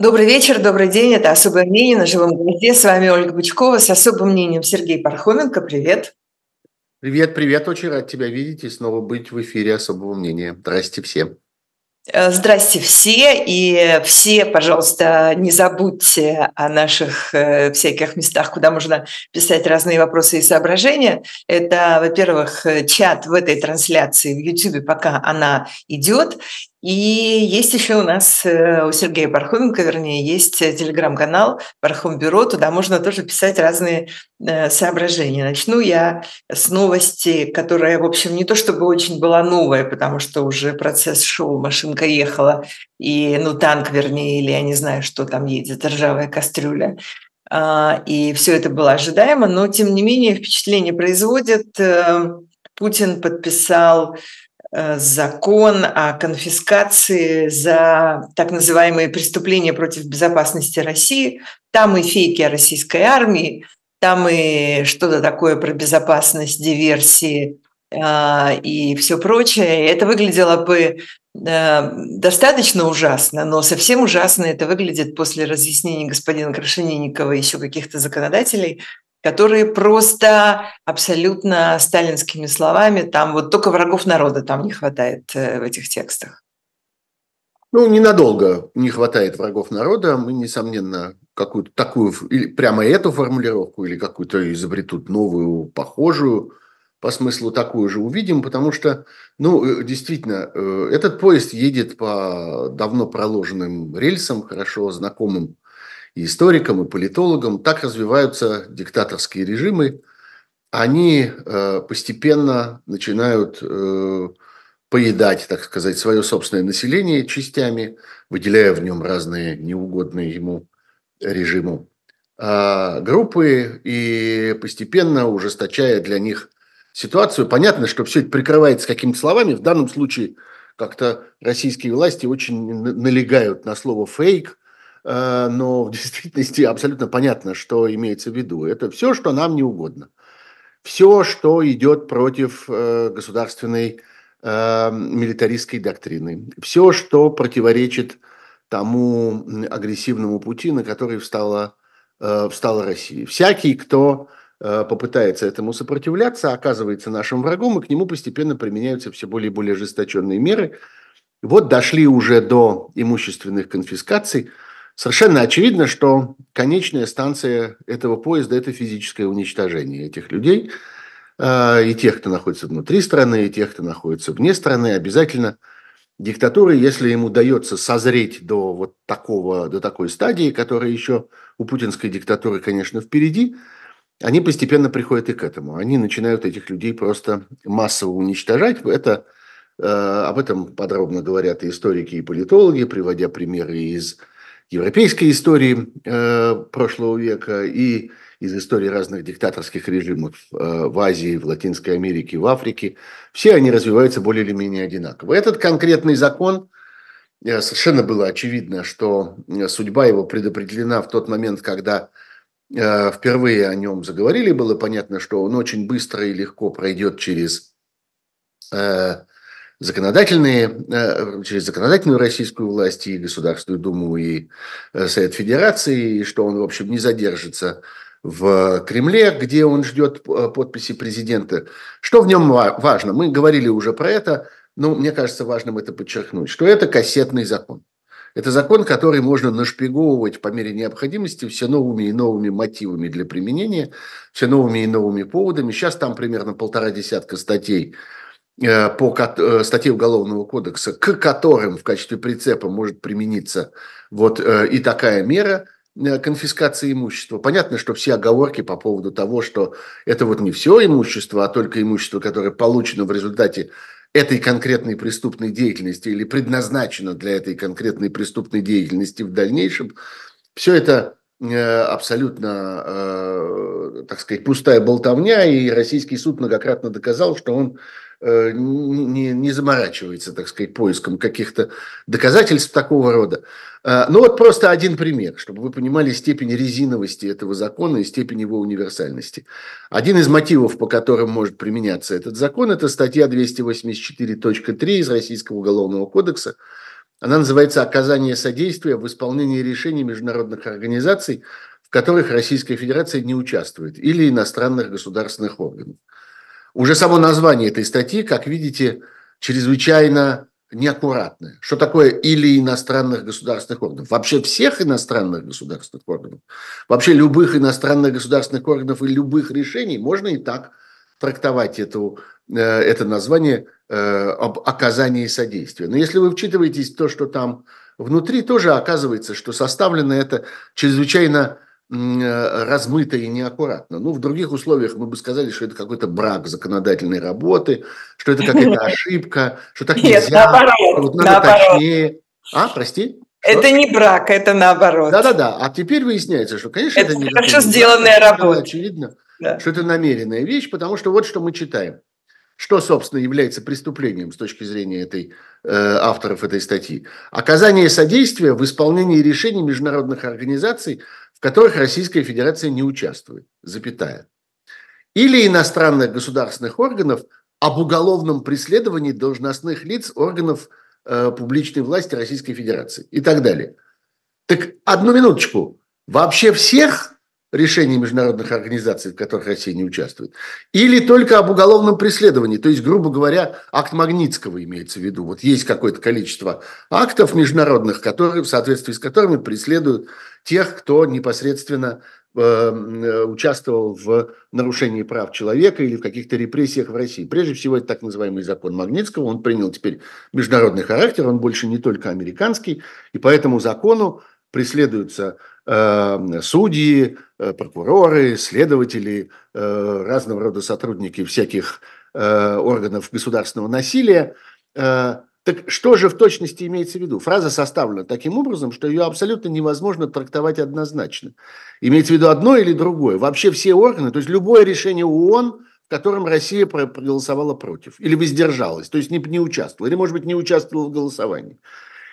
Добрый вечер, добрый день. Это «Особое мнение» на живом гвозде. С вами Ольга Бычкова с особым мнением Сергей Пархоменко. Привет. Привет, привет. Очень рад тебя видеть и снова быть в эфире «Особого мнения». Здрасте всем. Э, здрасте все, и все, пожалуйста, не забудьте о наших э, всяких местах, куда можно писать разные вопросы и соображения. Это, во-первых, чат в этой трансляции в YouTube, пока она идет, и есть еще у нас, э, у Сергея Пархоменко, вернее, есть э, телеграм-канал Пархом Бюро, туда можно тоже писать разные э, соображения. Начну я с новости, которая, в общем, не то чтобы очень была новая, потому что уже процесс шел, машинка ехала, и, ну, танк, вернее, или я не знаю, что там едет, ржавая кастрюля. А, и все это было ожидаемо, но, тем не менее, впечатление производит. Путин подписал закон о конфискации за так называемые преступления против безопасности России. Там и фейки о российской армии, там и что-то такое про безопасность, диверсии э, и все прочее. Это выглядело бы э, достаточно ужасно, но совсем ужасно это выглядит после разъяснений господина Крашенинникова и еще каких-то законодателей которые просто абсолютно сталинскими словами, там вот только врагов народа там не хватает э, в этих текстах. Ну, ненадолго не хватает врагов народа. Мы, несомненно, какую-то такую, или прямо эту формулировку, или какую-то изобретут новую, похожую, по смыслу такую же увидим, потому что, ну, э, действительно, э, этот поезд едет по давно проложенным рельсам, хорошо знакомым и историкам, и политологам. Так развиваются диктаторские режимы. Они э, постепенно начинают э, поедать, так сказать, свое собственное население частями, выделяя в нем разные неугодные ему режиму а группы и постепенно ужесточая для них ситуацию. Понятно, что все это прикрывается какими-то словами. В данном случае как-то российские власти очень налегают на слово «фейк», но в действительности абсолютно понятно, что имеется в виду. Это все, что нам не угодно. Все, что идет против э, государственной э, милитаристской доктрины. Все, что противоречит тому агрессивному пути, на который встала, встала Россия. Всякий, кто попытается этому сопротивляться, оказывается нашим врагом, и к нему постепенно применяются все более и более ожесточенные меры. Вот дошли уже до имущественных конфискаций – Совершенно очевидно, что конечная станция этого поезда – это физическое уничтожение этих людей, э, и тех, кто находится внутри страны, и тех, кто находится вне страны, обязательно диктатуры, если ему удается созреть до вот такого, до такой стадии, которая еще у путинской диктатуры, конечно, впереди, они постепенно приходят и к этому. Они начинают этих людей просто массово уничтожать. Это, э, об этом подробно говорят и историки, и политологи, приводя примеры из европейской истории э, прошлого века и из истории разных диктаторских режимов э, в Азии, в Латинской Америке, в Африке. Все они развиваются более или менее одинаково. Этот конкретный закон, э, совершенно было очевидно, что э, судьба его предопределена в тот момент, когда э, впервые о нем заговорили, было понятно, что он очень быстро и легко пройдет через э, законодательные, э, через законодательную российскую власть и Государственную Думу, и э, Совет Федерации, и что он, в общем, не задержится в Кремле, где он ждет э, подписи президента. Что в нем важно? Мы говорили уже про это, но мне кажется важным это подчеркнуть, что это кассетный закон. Это закон, который можно нашпиговывать по мере необходимости все новыми и новыми мотивами для применения, все новыми и новыми поводами. Сейчас там примерно полтора десятка статей по э, статье Уголовного кодекса, к которым в качестве прицепа может примениться вот э, и такая мера конфискации имущества. Понятно, что все оговорки по поводу того, что это вот не все имущество, а только имущество, которое получено в результате этой конкретной преступной деятельности или предназначено для этой конкретной преступной деятельности в дальнейшем, все это абсолютно, так сказать, пустая болтовня, и российский суд многократно доказал, что он Э, не, не заморачивается, так сказать, поиском каких-то доказательств такого рода. Э, ну вот просто один пример, чтобы вы понимали степень резиновости этого закона и степень его универсальности. Один из мотивов, по которым может применяться этот закон, это статья 284.3 из Российского уголовного кодекса, Она называется «Оказание содействия в исполнении решений международных организаций, в которых Российская Федерация не участвует, или иностранных государственных органов». Уже само название этой статьи, как видите, чрезвычайно неаккуратное. Что такое или иностранных государственных органов? Вообще всех иностранных государственных органов, вообще любых иностранных государственных органов и любых решений можно и так трактовать эту, э, это название э, об оказании содействия. Но если вы вчитываетесь в то, что там внутри, тоже оказывается, что составлено это чрезвычайно размыто и неаккуратно. Ну, в других условиях мы бы сказали, что это какой-то брак законодательной работы, что это какая-то ошибка, что так нельзя, Нет, наоборот, вот надо наоборот. точнее. А, прости? Это не брак, это наоборот. Да-да-да. А теперь выясняется, что, конечно, это, это не хорошо сделанная брак, работа. Очевидно, да. что это намеренная вещь, потому что вот что мы читаем. Что, собственно, является преступлением с точки зрения этой, э, авторов этой статьи? Оказание содействия в исполнении решений международных организаций которых Российская Федерация не участвует, запятая. Или иностранных государственных органов об уголовном преследовании должностных лиц органов э, публичной власти Российской Федерации и так далее. Так одну минуточку. Вообще всех решений международных организаций, в которых Россия не участвует, или только об уголовном преследовании, то есть, грубо говоря, акт Магнитского имеется в виду. Вот есть какое-то количество актов международных, которые, в соответствии с которыми преследуют тех, кто непосредственно э, участвовал в нарушении прав человека или в каких-то репрессиях в России. Прежде всего, это так называемый закон Магнитского, он принял теперь международный характер, он больше не только американский, и по этому закону преследуются судьи, э, прокуроры, следователи, э, разного рода сотрудники всяких э, органов государственного насилия. Э, так что же в точности имеется в виду? Фраза составлена таким образом, что ее абсолютно невозможно трактовать однозначно. Имеется в виду одно или другое. Вообще все органы, то есть любое решение ООН, в котором Россия проголосовала против или воздержалась, то есть не, не участвовала, или, может быть, не участвовала в голосовании.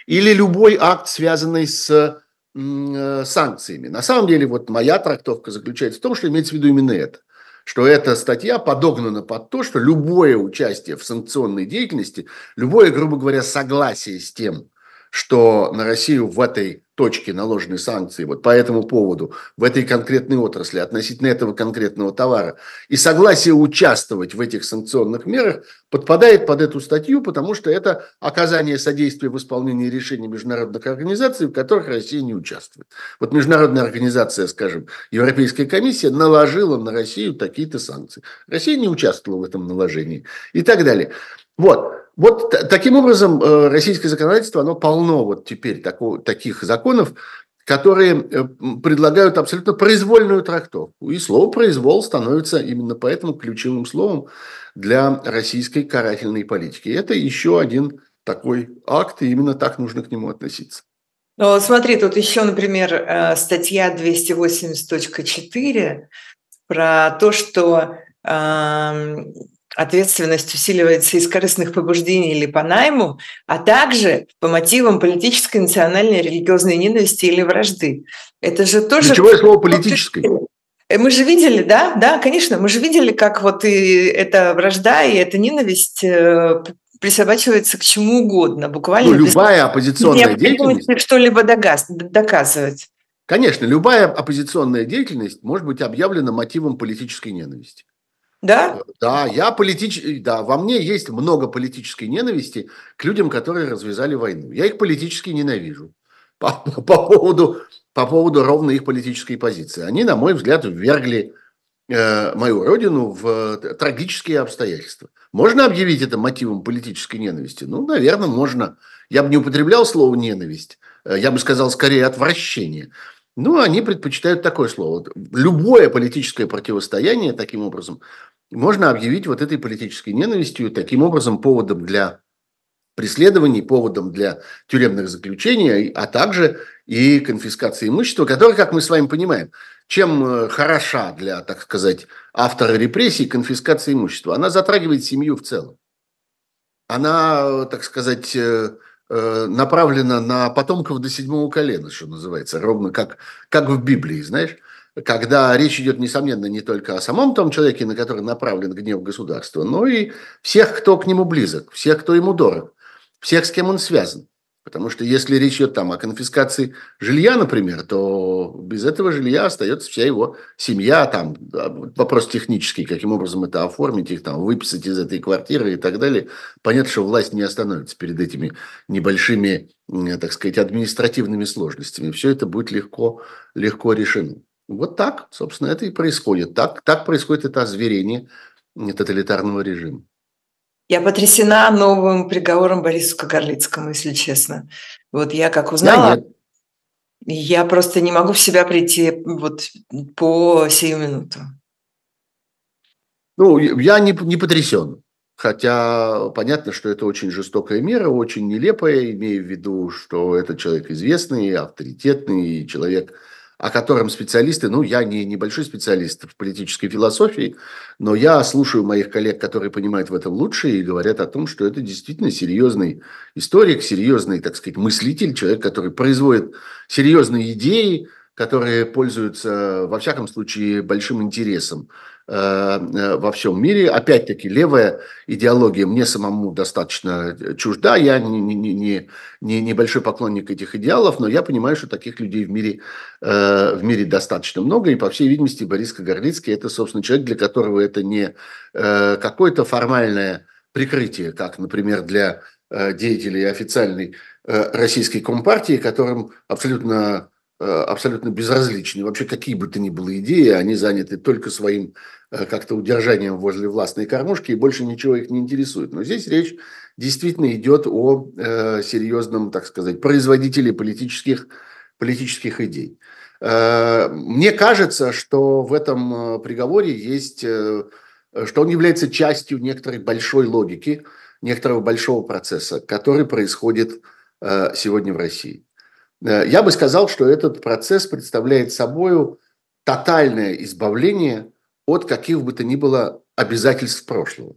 Или любой акт, связанный с Э, санкциями. На самом деле, вот моя трактовка заключается в том, что имеется в виду именно это. Что эта статья подогнана под то, что любое участие в санкционной деятельности, любое, грубо говоря, согласие с тем, что на Россию в этой точке наложены санкции вот по этому поводу, в этой конкретной отрасли, относительно этого конкретного товара, и согласие участвовать в этих санкционных мерах подпадает под эту статью, потому что это оказание содействия в исполнении решений международных организаций, в которых Россия не участвует. Вот международная организация, скажем, Европейская комиссия наложила на Россию такие-то санкции. Россия не участвовала в этом наложении и так далее. Вот. Вот таким образом э, российское законодательство, оно полно вот теперь такого, таких законов, которые э, предлагают абсолютно произвольную трактовку. И слово «произвол» становится именно поэтому ключевым словом для российской карательной политики. Это еще один такой акт, и именно так нужно к нему относиться. Ну, смотри, тут еще, например, э, статья 280.4 про то, что ответственность усиливается из корыстных побуждений или по найму, а также по мотивам политической, национальной, религиозной ненависти или вражды. Это же тоже... Ключевое слово политической. Э, мы же видели, да, да, конечно, мы же видели, как вот и эта вражда, и эта ненависть э, присобачивается к чему угодно, буквально. Ну, любая оппозиционная деятельность. Что-либо доказывать. Конечно, любая оппозиционная деятельность может быть объявлена мотивом политической ненависти. Да? Да, я политический, да, во мне есть много политической ненависти к людям, которые развязали войну. Я их политически ненавижу по, по, поводу, по поводу ровно их политической позиции. Они, на мой взгляд, ввергли э, мою родину в трагические обстоятельства. Можно объявить это мотивом политической ненависти? Ну, наверное, можно. Я бы не употреблял слово ненависть, э, я бы сказал скорее отвращение. Ну, они предпочитают такое слово. Любое политическое противостояние, таким образом, можно объявить вот этой политической ненавистью, таким образом поводом для преследований, поводом для тюремных заключений, а также и конфискации имущества, которое, как мы с вами понимаем, чем э, хороша для, так сказать, автора репрессий конфискация имущества? Она затрагивает семью в целом. Она, так сказать, э, э, направлена на потомков до седьмого колена, что называется, ровно как, как в Библии, знаешь когда речь идет, несомненно, не только о самом том человеке, на который направлен гнев государства, но и всех, кто к нему близок, всех, кто ему дорог, всех, с кем он связан. Потому что если речь идет там о конфискации жилья, например, то без этого жилья остается вся его семья. Там вопрос технический, каким образом это оформить, их там выписать из этой квартиры и так далее. Понятно, что власть не остановится перед этими небольшими, так сказать, административными сложностями. Все это будет легко, легко решено. Вот так, собственно, это и происходит. Так, так происходит это озверение тоталитарного режима. Я потрясена новым приговором Борису Кагарлицкому, если честно. Вот я как узнала, я просто не могу в себя прийти вот по сию минуту. Ну, я не, не потрясен. Хотя понятно, что это очень жестокая мера, очень нелепая, имея в виду, что этот человек известный, авторитетный, человек о котором специалисты, ну, я не небольшой специалист в политической философии, но я слушаю моих коллег, которые понимают в этом лучше и говорят о том, что это действительно серьезный историк, серьезный, так сказать, мыслитель, человек, который производит серьезные идеи, которые пользуются, во всяком случае, большим интересом во всем мире. Опять-таки, левая идеология мне самому достаточно чужда. Я не, не, не, не небольшой поклонник этих идеалов, но я понимаю, что таких людей в мире, э, в мире достаточно много. И, по всей видимости, Борис Кагарлицкий – это, собственно, человек, для которого это не какое-то формальное прикрытие, как, например, для деятелей официальной российской компартии, которым абсолютно Э, абсолютно безразличны. Вообще, какие бы то ни было идеи, они заняты только своим э, как-то удержанием возле властной кормушки, и больше ничего их не интересует. Но здесь речь действительно идет о э, серьезном, так сказать, производителе политических, политических идей. Э, мне кажется, что в этом э, приговоре есть, э, что он является частью некоторой большой логики, некоторого большого процесса, который происходит э, сегодня в России. Э, я бы сказал, что этот процесс представляет собой тотальное избавление от каких бы то ни было обязательств прошлого.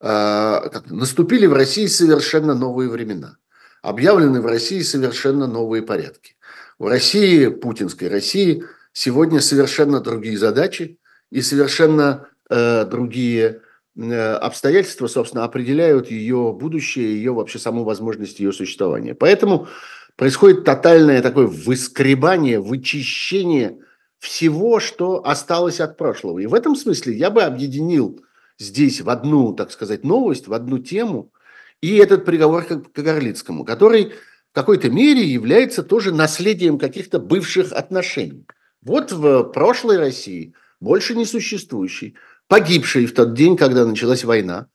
Э, наступили в России совершенно новые времена. Объявлены в России совершенно новые порядки. В России, путинской России, сегодня совершенно другие задачи и совершенно э, другие э, обстоятельства, собственно, определяют ее будущее, ее вообще саму возможность ее существования. Поэтому происходит тотальное такое выскребание, вычищение всего, что осталось от прошлого. И в этом смысле я бы объединил здесь в одну, так сказать, новость, в одну тему и этот приговор к Кагарлицкому, который в какой-то мере является тоже наследием каких-то бывших отношений. Вот в прошлой России, больше не существующей, погибшей в тот день, когда началась война,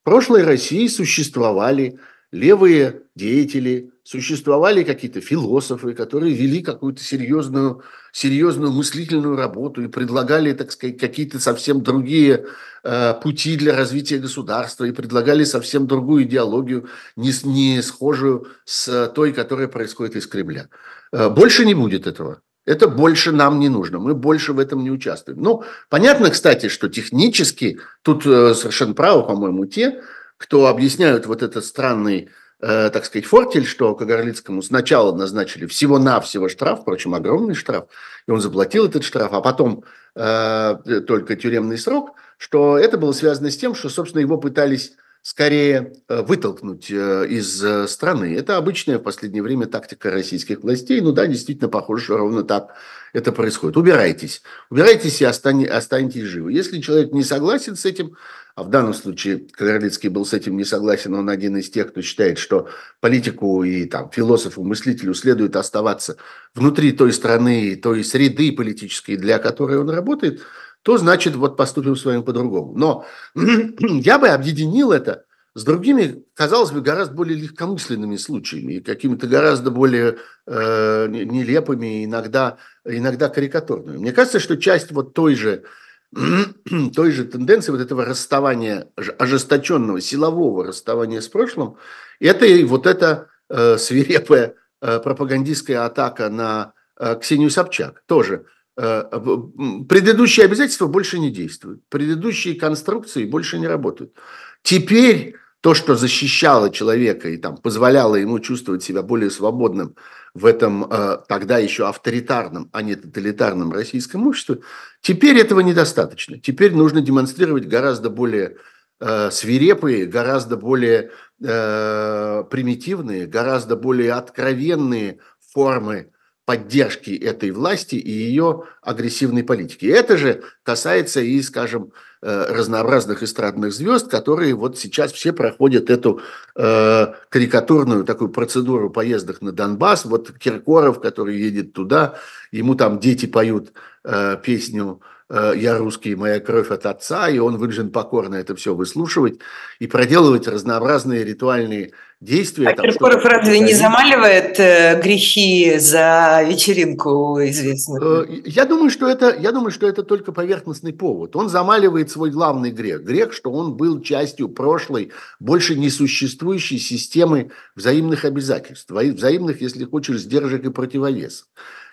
в прошлой России существовали левые деятели, существовали какие-то философы, которые вели какую-то серьезную, серьезную мыслительную работу и предлагали, так сказать, какие-то совсем другие э, пути для развития государства и предлагали совсем другую идеологию, не, не схожую с той, которая происходит из Кремля. Э, больше не будет этого. Это больше нам не нужно, мы больше в этом не участвуем. Ну, понятно, кстати, что технически, тут э, совершенно правы, по-моему, те, кто объясняют вот этот странный, э, так сказать, фортель, что Кагарлицкому сначала назначили всего-навсего штраф, впрочем, огромный штраф, и он заплатил этот штраф, а потом э, только тюремный срок, что это было связано с тем, что, собственно, его пытались скорее э, вытолкнуть э, из э, страны. Это обычная в последнее время тактика российских властей. Ну да, действительно, похоже, что ровно так это происходит. Убирайтесь. Убирайтесь и останетесь живы. Если человек не согласен с этим, а в данном случае Кагарлицкий был с этим не согласен, он один из тех, кто считает, что политику и там, философу, мыслителю следует оставаться внутри той страны, той среды политической, для которой он работает, то значит вот поступим с вами по-другому. Но я бы объединил это с другими, казалось бы, гораздо более легкомысленными случаями и какими-то гораздо более э, нелепыми, иногда, иногда карикатурными. Мне кажется, что часть вот той же той же тенденции вот этого расставания, ожесточенного, силового расставания с прошлым, это и вот эта э, свирепая э, пропагандистская атака на э, Ксению Собчак. Тоже предыдущие обязательства больше не действуют, предыдущие конструкции больше не работают. Теперь то, что защищало человека и там позволяло ему чувствовать себя более свободным в этом э, тогда еще авторитарном, а не тоталитарном российском обществе, теперь этого недостаточно. Теперь нужно демонстрировать гораздо более э, свирепые, гораздо более э, примитивные, гораздо более откровенные формы поддержки этой власти и ее агрессивной политики. Это же касается и, скажем, э, разнообразных эстрадных звезд, которые вот сейчас все проходят эту э, карикатурную такую процедуру поездок на Донбасс. Вот Киркоров, который едет туда, ему там дети поют э, песню «Я русский, моя кровь от отца», и он вынужден покорно это все выслушивать и проделывать разнообразные ритуальные действия. А там, Киркоров разве не замаливает э, грехи за вечеринку известную? Э, я думаю, что это, я думаю, что это только поверхностный повод. Он замаливает свой главный грех. Грех, что он был частью прошлой, больше несуществующей системы взаимных обязательств, взаимных, если хочешь, сдержек и противовесов.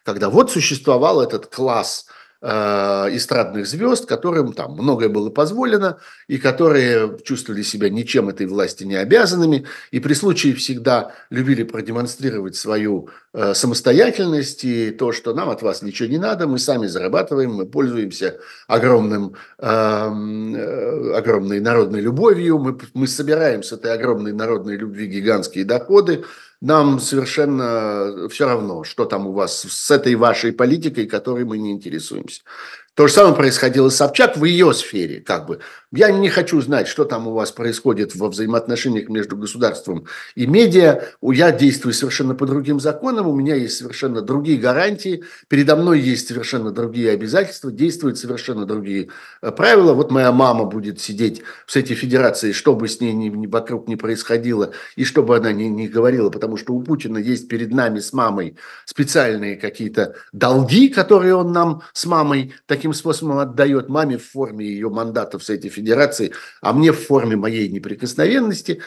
Когда вот существовал этот класс – Э, эстрадных звезд, которым там многое было позволено, и которые чувствовали себя ничем этой власти не обязанными, и при случае всегда любили продемонстрировать свою э, самостоятельность и то, что нам от вас ничего не надо, мы сами зарабатываем, мы пользуемся огромным, эм, э, огромной народной любовью, мы, мы собираем с этой огромной народной любви гигантские доходы, нам совершенно все равно, что там у вас с этой вашей политикой, которой мы не интересуемся. То же самое происходило с Собчак в ее сфере, как бы. Я не хочу знать, что там у вас происходит во взаимоотношениях между государством и медиа. Я действую совершенно по другим законам, у меня есть совершенно другие гарантии, передо мной есть совершенно другие обязательства, действуют совершенно другие э, правила. Вот моя мама будет сидеть в Совете Федерации, что бы с ней ни, ни вокруг не происходило, и что бы она ни, ни говорила, потому что у Путина есть перед нами с мамой специальные какие-то долги, которые он нам с мамой таким способом отдает маме в форме ее мандата в Совете Федерации, а мне в форме моей неприкосновенности.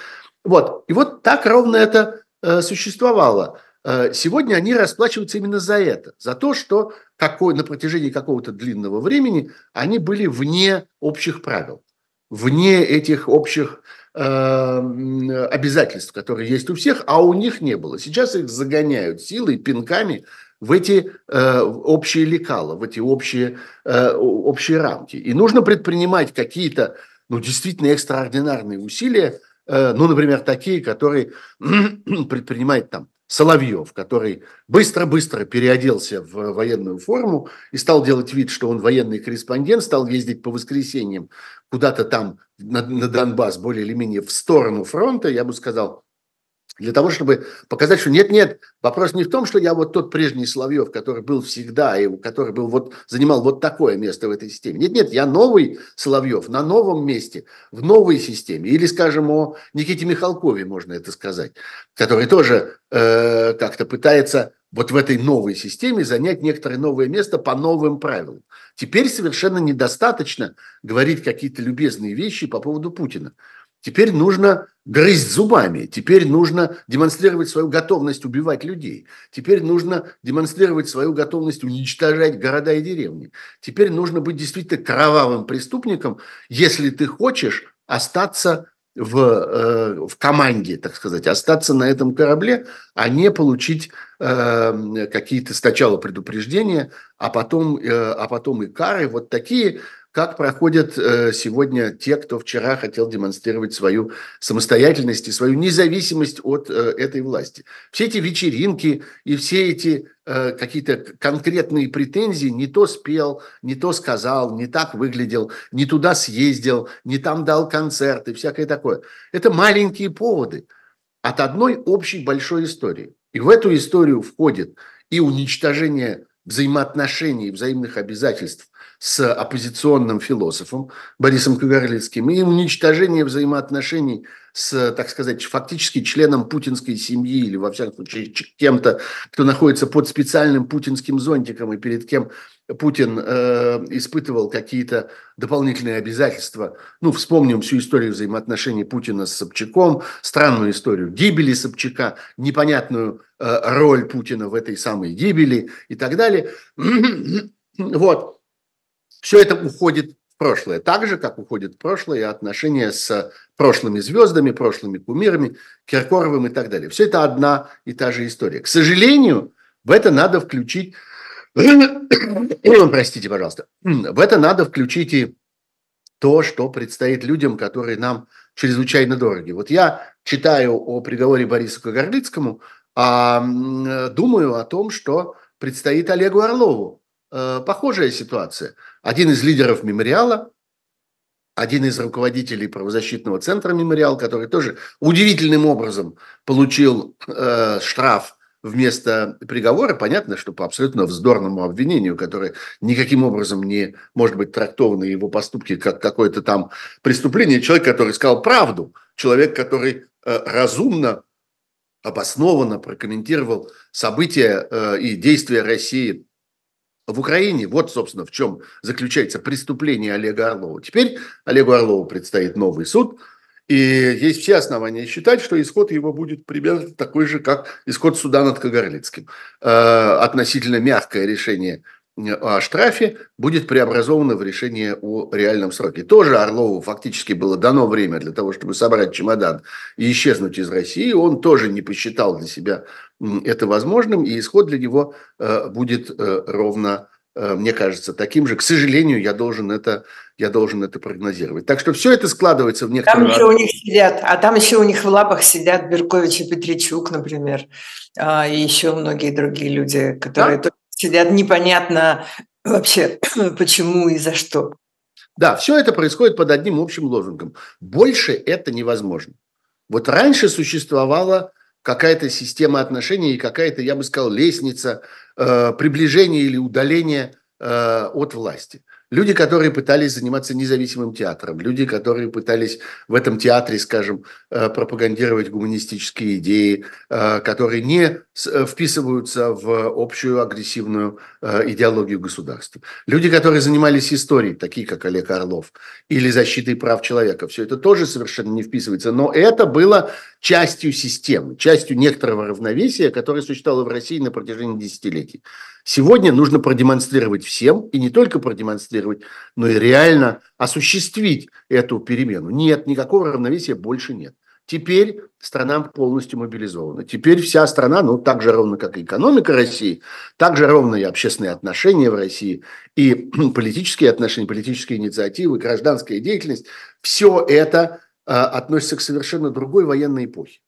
Вот. И вот так ровно это э, существовало. Э, сегодня они расплачиваются именно за это, за то, что какой, на протяжении какого-то длинного времени они были вне общих правил, вне этих общих э, обязательств, которые есть у всех, а у них не было. Сейчас их загоняют силой, пинками в эти э, общие лекала, в эти общие, э, общие рамки. И нужно предпринимать какие-то, ну, действительно экстраординарные усилия, э, ну, например, такие, которые предпринимает там Соловьев, который быстро-быстро переоделся в военную форму и стал делать вид, что он военный корреспондент, стал ездить по воскресеньям куда-то там на, на Донбасс, более или менее в сторону фронта, я бы сказал, для того, чтобы показать, что нет-нет, вопрос не в том, что я вот тот прежний Соловьев, который был всегда, и который был вот, занимал вот такое место в этой системе. Нет-нет, я новый Соловьев на новом месте, в новой системе. Или, скажем, о Никите Михалкове можно это сказать, который тоже э, как-то пытается вот в этой новой системе занять некоторое новое место по новым правилам. Теперь совершенно недостаточно говорить какие-то любезные вещи по поводу Путина. Теперь нужно грызть зубами, теперь нужно демонстрировать свою готовность убивать людей, теперь нужно демонстрировать свою готовность уничтожать города и деревни. Теперь нужно быть действительно кровавым преступником, если ты хочешь остаться в, э, в команде, так сказать, остаться на этом корабле, а не получить э, какие-то сначала предупреждения, а потом, э, а потом и кары. Вот такие как проходят э, сегодня те, кто вчера хотел демонстрировать свою самостоятельность и свою независимость от э, этой власти. Все эти вечеринки и все эти э, какие-то конкретные претензии не то спел, не то сказал, не так выглядел, не туда съездил, не там дал концерт и всякое такое. Это маленькие поводы от одной общей большой истории. И в эту историю входит и уничтожение взаимоотношений, взаимных обязательств с оппозиционным философом Борисом Кагарлицким и уничтожение взаимоотношений с, так сказать, фактически членом путинской семьи или, во всяком случае, кем-то, кто находится под специальным путинским зонтиком и перед кем Путин э, испытывал какие-то дополнительные обязательства. Ну, вспомним всю историю взаимоотношений Путина с Собчаком, странную историю гибели Собчака, непонятную э, роль Путина в этой самой гибели и так далее. Вот. Все это уходит в прошлое, так же, как уходит в прошлое отношения с прошлыми звездами, прошлыми кумирами, Киркоровым и так далее. Все это одна и та же история. К сожалению, в это надо включить, простите, пожалуйста, в это надо включить и то, что предстоит людям, которые нам чрезвычайно дороги. Вот я читаю о приговоре Бориса Кагарлицкому, а думаю о том, что предстоит Олегу Орлову. Э, похожая ситуация. Один из лидеров мемориала, один из руководителей правозащитного центра «Мемориал», который тоже удивительным образом получил э, штраф вместо приговора, понятно, что по абсолютно вздорному обвинению, которое никаким образом не может быть трактовано его поступки как какое-то там преступление, человек, который сказал правду, человек, который э, разумно, обоснованно прокомментировал события э, и действия России в Украине. Вот, собственно, в чем заключается преступление Олега Орлова. Теперь Олегу Орлову предстоит новый суд, и есть все основания считать, что исход его будет примерно такой же, как исход суда над Кагарлицким. Э, относительно мягкое решение о штрафе будет преобразовано в решение о реальном сроке. Тоже Орлову фактически было дано время для того, чтобы собрать чемодан и исчезнуть из России. Он тоже не посчитал для себя это возможным, и исход для него э, будет э, ровно, э, мне кажется, таким же. К сожалению, я должен это, я должен это прогнозировать. Так что все это складывается в некоторые... Там еще у них сидят, а там еще у них в лапах сидят Беркович и Петричук, например, а, и еще многие другие люди, которые да? Сидят непонятно вообще почему и за что. Да, все это происходит под одним общим лозунгом. Больше это невозможно. Вот раньше существовала какая-то система отношений и какая-то, я бы сказал, лестница э, приближения или удаления э, от власти. Люди, которые пытались заниматься независимым театром, люди, которые пытались в этом театре, скажем, э, пропагандировать гуманистические идеи, э, которые не э, вписываются в общую агрессивную идеологию государства. Люди, которые занимались историей, такие как Олег Орлов, или защитой прав человека, все это тоже совершенно не вписывается. Но это было частью системы, частью некоторого равновесия, которое существовало в России на протяжении десятилетий. Сегодня нужно продемонстрировать всем, и не только продемонстрировать, но и реально осуществить эту перемену. Нет, никакого равновесия больше нет. Теперь страна полностью мобилизована. Теперь вся страна, ну, так же ровно, как и экономика России, так же ровно и общественные отношения в России, и политические отношения, политические инициативы, гражданская деятельность, все это относится к совершенно другой военной эпохе.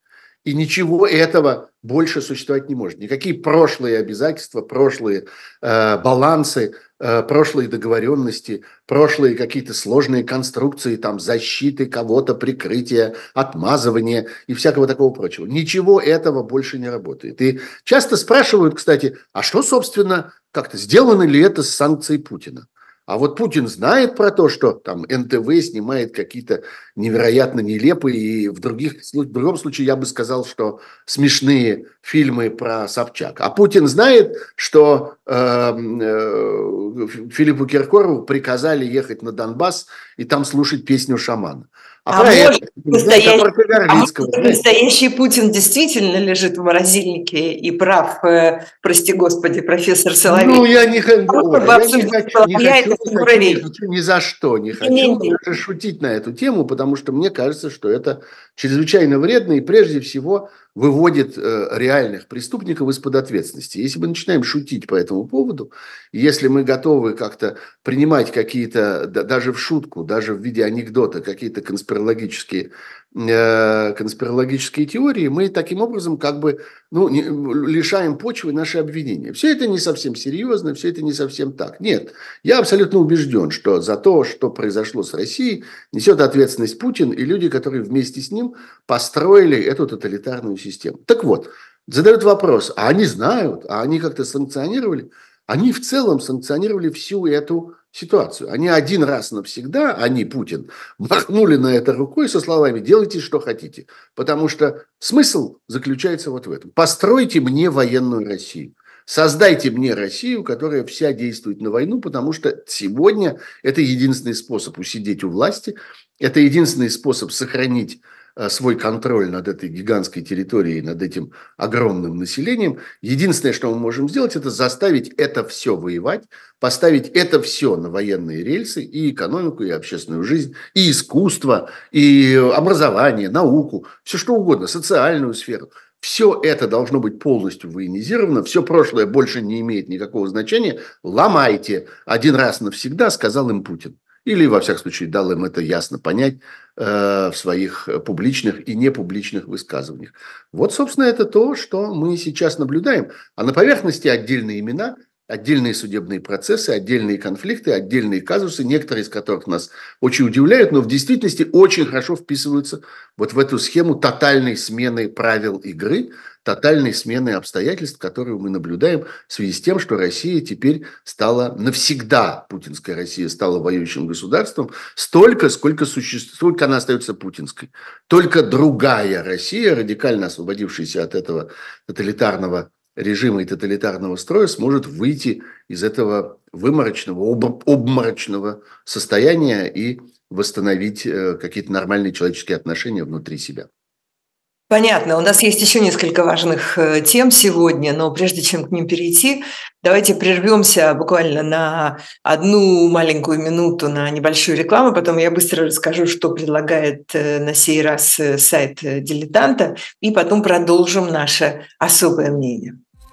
И ничего этого больше существовать не может. Никакие прошлые обязательства, прошлые э, балансы, э, прошлые договоренности, прошлые какие-то сложные конструкции, там защиты кого-то, прикрытия, отмазывания и всякого такого прочего. Ничего этого больше не работает. И часто спрашивают, кстати, а что, собственно, как-то сделано ли это с санкцией Путина? А вот Путин знает про то, что там НТВ снимает какие-то невероятно нелепые и в, других, в другом случае я бы сказал, что смешные фильмы про Собчак. А Путин знает, что э, э, Филиппу Киркорову приказали ехать на Донбасс и там слушать песню шамана. А, а, может, настоящий, а может, настоящий Путин действительно лежит в морозильнике и прав, э, прости господи, профессор Соловей. Ну, я не, ой, я не хочу, не хочу, не хочу ни за что, не хочу не, не, даже шутить на эту тему, потому что мне кажется, что это чрезвычайно вредно и прежде всего выводит э, реальных преступников из-под ответственности. Если мы начинаем шутить по этому поводу, если мы готовы как-то принимать какие-то, даже в шутку, даже в виде анекдота, какие-то конспирологические конспирологические теории, мы таким образом как бы ну, не, лишаем почвы наши обвинения. Все это не совсем серьезно, все это не совсем так. Нет, я абсолютно убежден, что за то, что произошло с Россией, несет ответственность Путин и люди, которые вместе с ним построили эту тоталитарную систему. Так вот, задают вопрос, а они знают, а они как-то санкционировали? Они в целом санкционировали всю эту ситуацию. Они один раз навсегда, они, Путин, махнули на это рукой со словами «делайте, что хотите». Потому что смысл заключается вот в этом. Постройте мне военную Россию. Создайте мне Россию, которая вся действует на войну, потому что сегодня это единственный способ усидеть у власти, это единственный способ сохранить свой контроль над этой гигантской территорией, над этим огромным населением. Единственное, что мы можем сделать, это заставить это все воевать, поставить это все на военные рельсы, и экономику, и общественную жизнь, и искусство, и образование, науку, все что угодно, социальную сферу. Все это должно быть полностью военизировано, все прошлое больше не имеет никакого значения. Ломайте один раз навсегда, сказал им Путин. Или, во всяком случае, дал им это ясно понять э, в своих публичных и непубличных высказываниях. Вот, собственно, это то, что мы сейчас наблюдаем. А на поверхности отдельные имена – отдельные судебные процессы, отдельные конфликты, отдельные казусы, некоторые из которых нас очень удивляют, но в действительности очень хорошо вписываются вот в эту схему тотальной смены правил игры, тотальной смены обстоятельств, которую мы наблюдаем в связи с тем, что Россия теперь стала навсегда, путинская Россия стала воюющим государством, столько, сколько, существ... сколько она остается путинской. Только другая Россия, радикально освободившаяся от этого тоталитарного режима и тоталитарного строя сможет выйти из этого выморочного, об, обморочного состояния и восстановить э, какие-то нормальные человеческие отношения внутри себя. Понятно. У нас есть еще несколько важных э, тем сегодня, но прежде чем к ним перейти, давайте прервемся буквально на одну маленькую минуту на небольшую рекламу, потом я быстро расскажу, что предлагает э, на сей раз сайт «Дилетанта», и потом продолжим наше особое мнение.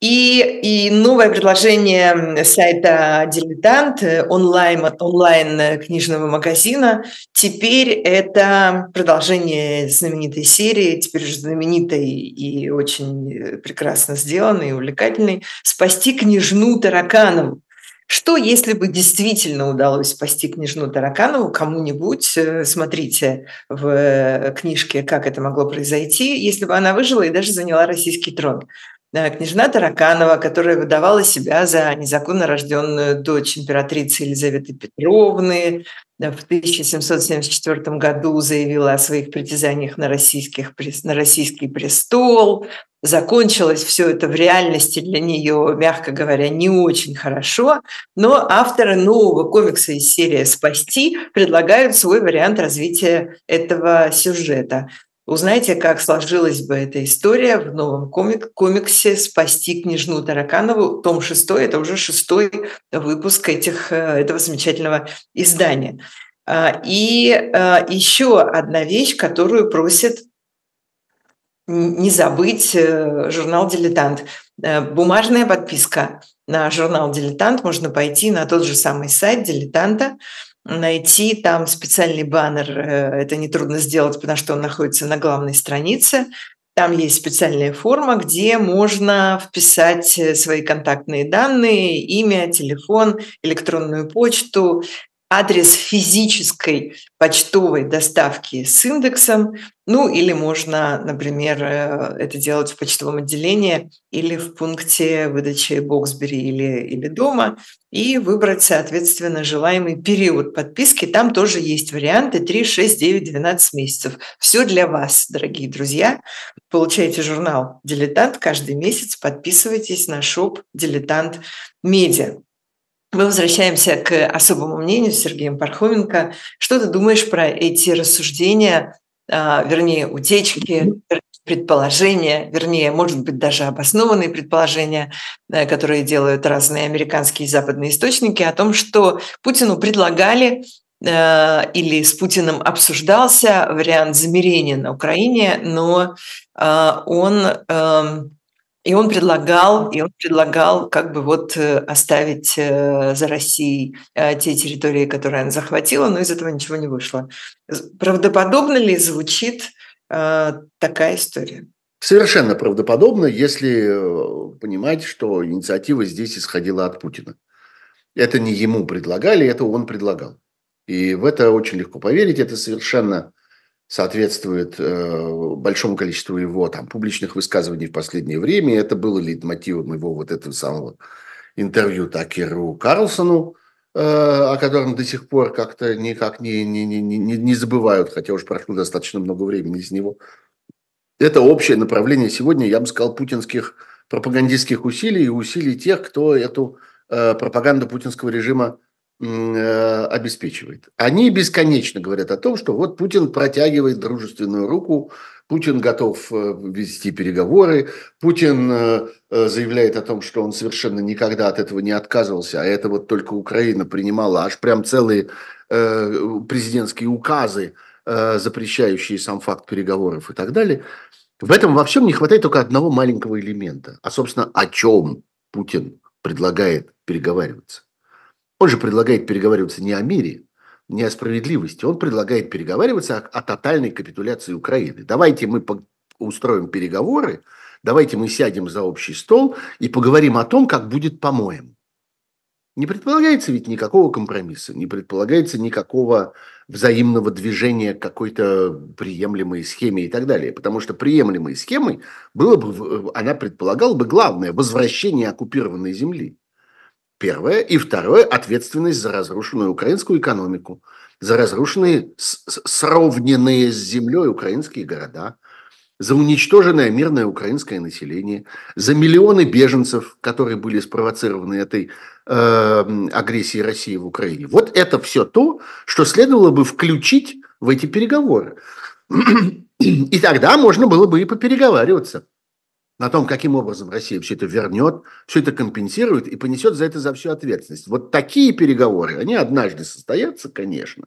И, и новое предложение сайта «Дилетант», онлайн, онлайн книжного магазина, теперь это продолжение знаменитой серии, теперь уже знаменитой и очень прекрасно сделанной и увлекательной «Спасти княжну Тараканову». Что, если бы действительно удалось спасти княжну Тараканову кому-нибудь? Смотрите в книжке, как это могло произойти, если бы она выжила и даже заняла российский трон. Э, княжна Тараканова, которая выдавала себя за незаконно рожденную дочь императрицы Елизаветы Петровны, э, в 1774 году заявила о своих притязаниях на, российских, на российский престол. Закончилось все это в реальности для нее, мягко говоря, не очень хорошо, но авторы нового комикса из серии «Спасти» предлагают свой вариант развития этого сюжета. Узнайте, как сложилась бы эта история в новом комик комиксе «Спасти княжну Тараканову». Том 6 – это уже шестой выпуск этих, э, этого замечательного издания. А, и а, еще одна вещь, которую просит не забыть э, журнал «Дилетант». Э, бумажная подписка на журнал «Дилетант» можно пойти на тот же самый сайт «Дилетанта», найти там специальный баннер. Э, это нетрудно сделать, потому что он находится на главной странице. Там есть специальная форма, где можно вписать э, свои контактные данные, имя, телефон, электронную почту адрес физической почтовой доставки с индексом, ну или можно, например, э, это делать в почтовом отделении или в пункте выдачи Боксбери или, или дома и выбрать, соответственно, желаемый период подписки. Там тоже есть варианты 3, 6, 9, 12 месяцев. Все для вас, дорогие друзья. Получайте журнал «Дилетант» каждый месяц, подписывайтесь на шоп «Дилетант Медиа». Мы возвращаемся к особому мнению с Сергеем Пархоменко. Что ты думаешь про эти рассуждения, а, вернее, утечки, предположения, вернее, может быть, даже обоснованные предположения, э, которые делают разные американские и западные источники о том, что Путину предлагали э, или с Путиным обсуждался вариант замерения на Украине, но э, он эм, и он предлагал, и он предлагал как бы вот э, оставить э, за Россией э, те территории, которые она захватила, но из этого ничего не вышло. Правдоподобно ли звучит такая история? совершенно правдоподобно, если понимать, что инициатива здесь исходила от Путина. Это не ему предлагали, это он предлагал. И в это очень легко поверить, это совершенно соответствует э, большому количеству его там, публичных высказываний в последнее время. Это было лейтмотивом его вот этого самого интервью Такеру Карлсону, э, о котором до сих пор как-то никак не, не, не, не, не забывают, хотя уже прошло достаточно много времени с него. Это общее направление сегодня, я бы сказал, путинских пропагандистских усилий и усилий тех, кто эту э, пропаганду путинского режима обеспечивает. Они бесконечно говорят о том, что вот Путин протягивает дружественную руку, Путин готов э, вести переговоры, Путин э, заявляет о том, что он совершенно никогда от этого не отказывался, а это вот только Украина принимала аж прям целые президентские указы, запрещающие сам факт переговоров и так далее. В этом во всем не хватает только одного маленького элемента. А, собственно, о чем Путин предлагает переговариваться. Он же предлагает переговариваться не о мире, не о справедливости. Он предлагает переговариваться о, о тотальной капитуляции Украины. Давайте мы устроим переговоры, давайте мы сядем за общий стол и поговорим о том, как будет по-моему. Не предполагается ведь никакого компромисса, не предполагается никакого взаимного движения к какой-то приемлемой схеме и так далее. Потому что приемлемой схемой было бы, она предполагала бы главное – возвращение оккупированной земли. Первое. И второе – ответственность за разрушенную украинскую экономику, за разрушенные, сравненные с землей украинские города, за уничтоженное мирное украинское население, за миллионы беженцев, которые были спровоцированы этой э, агрессией России в Украине. Вот это все то, что следовало бы включить в эти переговоры. И тогда можно было бы и попереговариваться на том, каким образом Россия все это вернет, все это компенсирует и понесет за это за всю ответственность. Вот такие переговоры, они однажды состоятся, конечно.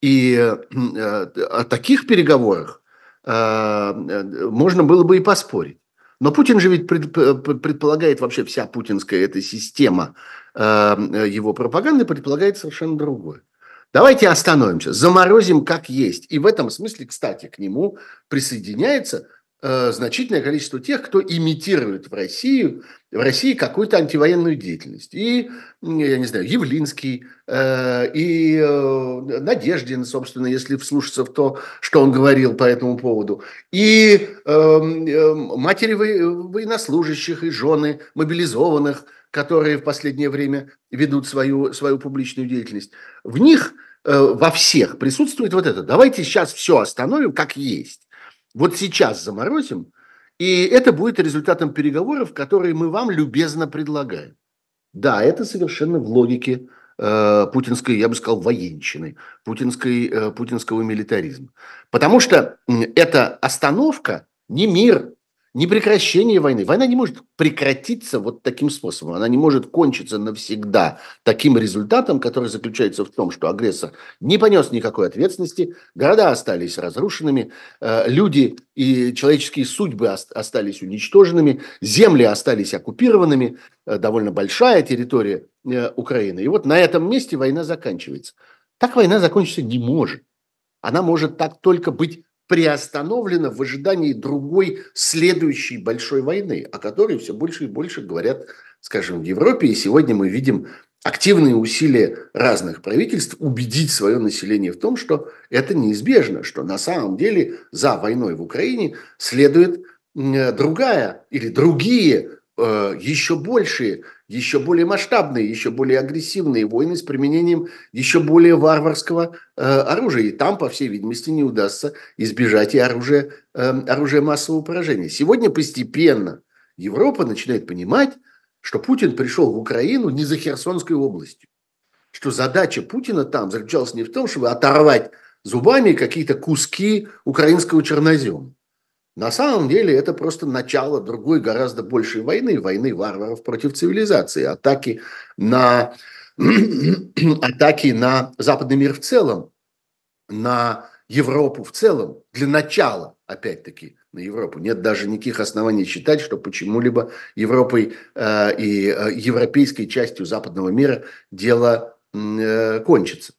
И э, о таких переговорах э, можно было бы и поспорить. Но Путин же ведь предполагает, вообще вся путинская эта система э, его пропаганды предполагает совершенно другое. Давайте остановимся, заморозим как есть. И в этом смысле, кстати, к нему присоединяется значительное количество тех, кто имитирует в Россию, в России какую-то антивоенную деятельность. И, я не знаю, Явлинский, э, и э, Надеждин, собственно, если вслушаться в то, что он говорил по этому поводу, и матери военнослужащих, и жены мобилизованных, которые в последнее время ведут свою, свою публичную деятельность. В них во всех присутствует вот это. Давайте сейчас все остановим как есть вот сейчас заморозим, и это будет результатом переговоров, которые мы вам любезно предлагаем. Да, это совершенно в логике э, путинской, я бы сказал, военщины, путинской, э, путинского милитаризма. Потому что эта остановка не мир, не прекращение войны. Война не может прекратиться вот таким способом. Она не может кончиться навсегда таким результатом, который заключается в том, что агрессор не понес никакой ответственности, города остались разрушенными, э, люди и человеческие судьбы остались уничтоженными, земли остались оккупированными, э, довольно большая территория э, Украины. И вот на этом месте война заканчивается. Так война закончиться не может. Она может так только быть приостановлена в ожидании другой следующей большой войны, о которой все больше и больше говорят, скажем, в Европе. И сегодня мы видим активные усилия разных правительств убедить свое население в том, что это неизбежно, что на самом деле за войной в Украине следует другая или другие э, еще большие еще более масштабные, еще более агрессивные войны с применением еще более варварского э, оружия. И там, по всей видимости, не удастся избежать и оружия, э, оружия массового поражения. Сегодня постепенно Европа начинает понимать, что Путин пришел в Украину не за Херсонской областью. Что задача Путина там заключалась не в том, чтобы оторвать зубами какие-то куски украинского чернозема. На самом деле это просто начало другой гораздо большей войны, войны варваров против цивилизации, атаки на, атаки на западный мир в целом, на Европу в целом, для начала, опять-таки, на Европу. Нет даже никаких оснований считать, что почему-либо Европой э, и э, европейской частью западного мира дело э, кончится.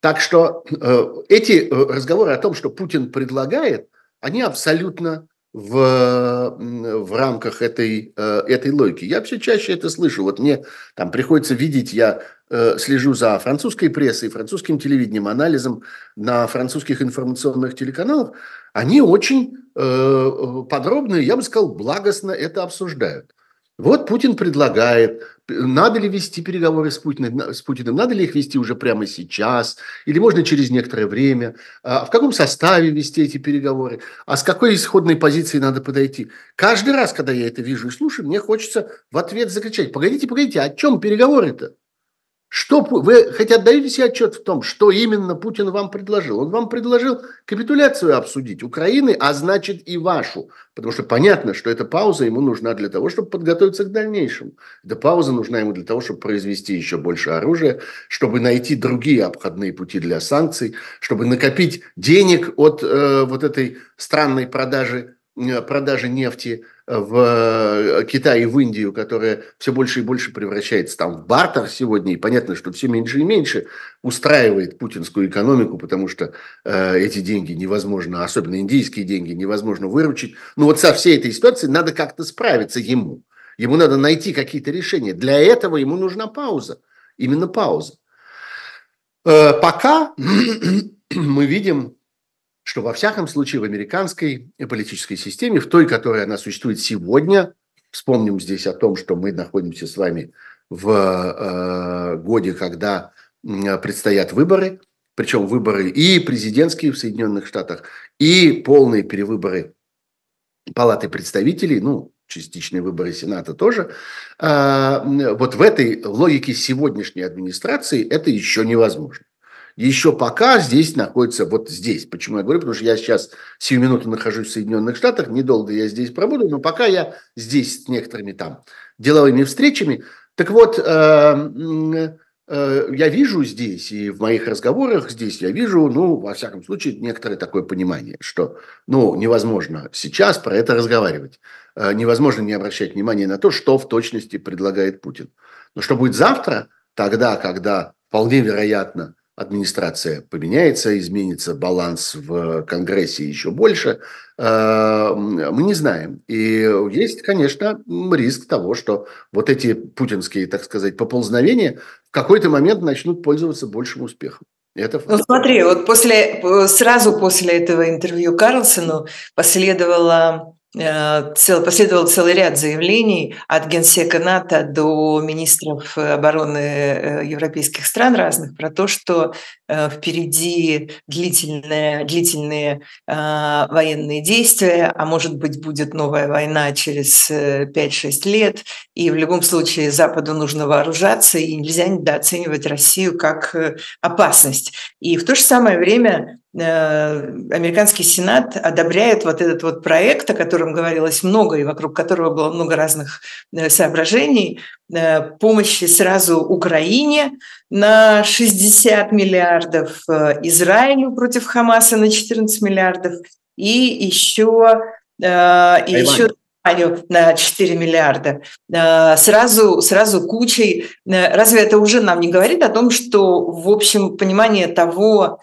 Так что э, эти э, разговоры о том, что Путин предлагает, они абсолютно в, в рамках этой, э, этой логики. Я все чаще это слышу. Вот мне там приходится видеть, я э, слежу за французской прессой, французским телевидением, анализом на французских информационных телеканалах. Они очень э, подробно, я бы сказал, благостно это обсуждают. Вот Путин предлагает, надо ли вести переговоры с Путиным, с Путиным, надо ли их вести уже прямо сейчас, или можно через некоторое время, а в каком составе вести эти переговоры, а с какой исходной позиции надо подойти. Каждый раз, когда я это вижу и слушаю, мне хочется в ответ закричать, погодите, погодите, о чем переговоры-то? Что вы хотя отдаете себе отчет в том, что именно Путин вам предложил? Он вам предложил капитуляцию обсудить Украины, а значит и вашу. Потому что понятно, что эта пауза ему нужна для того, чтобы подготовиться к дальнейшему. Эта пауза нужна ему для того, чтобы произвести еще больше оружия, чтобы найти другие обходные пути для санкций, чтобы накопить денег от э, вот этой странной продажи продажи нефти в э, Китай и в Индию, которая все больше и больше превращается там в бартер сегодня, и понятно, что все меньше и меньше устраивает путинскую экономику, потому что э, эти деньги невозможно, особенно индийские деньги, невозможно выручить. Но вот со всей этой ситуацией надо как-то справиться ему. Ему надо найти какие-то решения. Для этого ему нужна пауза. Именно пауза. Э, пока мы видим что во всяком случае в американской политической системе, в той, которой она существует сегодня, вспомним здесь о том, что мы находимся с вами в э, годе, когда предстоят выборы, причем выборы и президентские в Соединенных Штатах, и полные перевыборы Палаты представителей, ну, частичные выборы Сената тоже. Э, вот в этой логике сегодняшней администрации это еще невозможно еще пока здесь находится вот здесь. Почему я говорю? Потому что я сейчас сию минуту нахожусь в Соединенных Штатах, недолго я здесь пробуду, но пока я здесь с некоторыми там деловыми встречами. Так вот, э, э, я вижу здесь, и в моих разговорах здесь я вижу, ну, во всяком случае, некоторое такое понимание, что, ну, невозможно сейчас про это разговаривать. Э, невозможно не обращать внимания на то, что в точности предлагает Путин. Но что будет завтра, тогда, когда вполне вероятно администрация поменяется, изменится баланс в Конгрессе еще больше, э, мы не знаем. И есть, конечно, риск того, что вот эти путинские, так сказать, поползновения в какой-то момент начнут пользоваться большим успехом. Это ну смотри, вот после, сразу после этого интервью Карлсону последовало цел, последовал целый ряд заявлений от генсека НАТО до министров обороны э, европейских стран разных про то, что э, впереди длительные, длительные военные действия, а может быть будет новая война через 5-6 лет, и в любом случае Западу нужно вооружаться, и нельзя недооценивать Россию как опасность. И в то же самое время Э, американский Сенат одобряет вот этот вот проект, о котором говорилось много и вокруг которого было много разных э, соображений, э, помощи сразу Украине на 60 миллиардов, Израилю против Хамаса на 14 миллиардов и еще, и еще на 4 миллиарда, сразу, сразу кучей. Разве это уже нам не говорит о том, что, в общем, понимание того,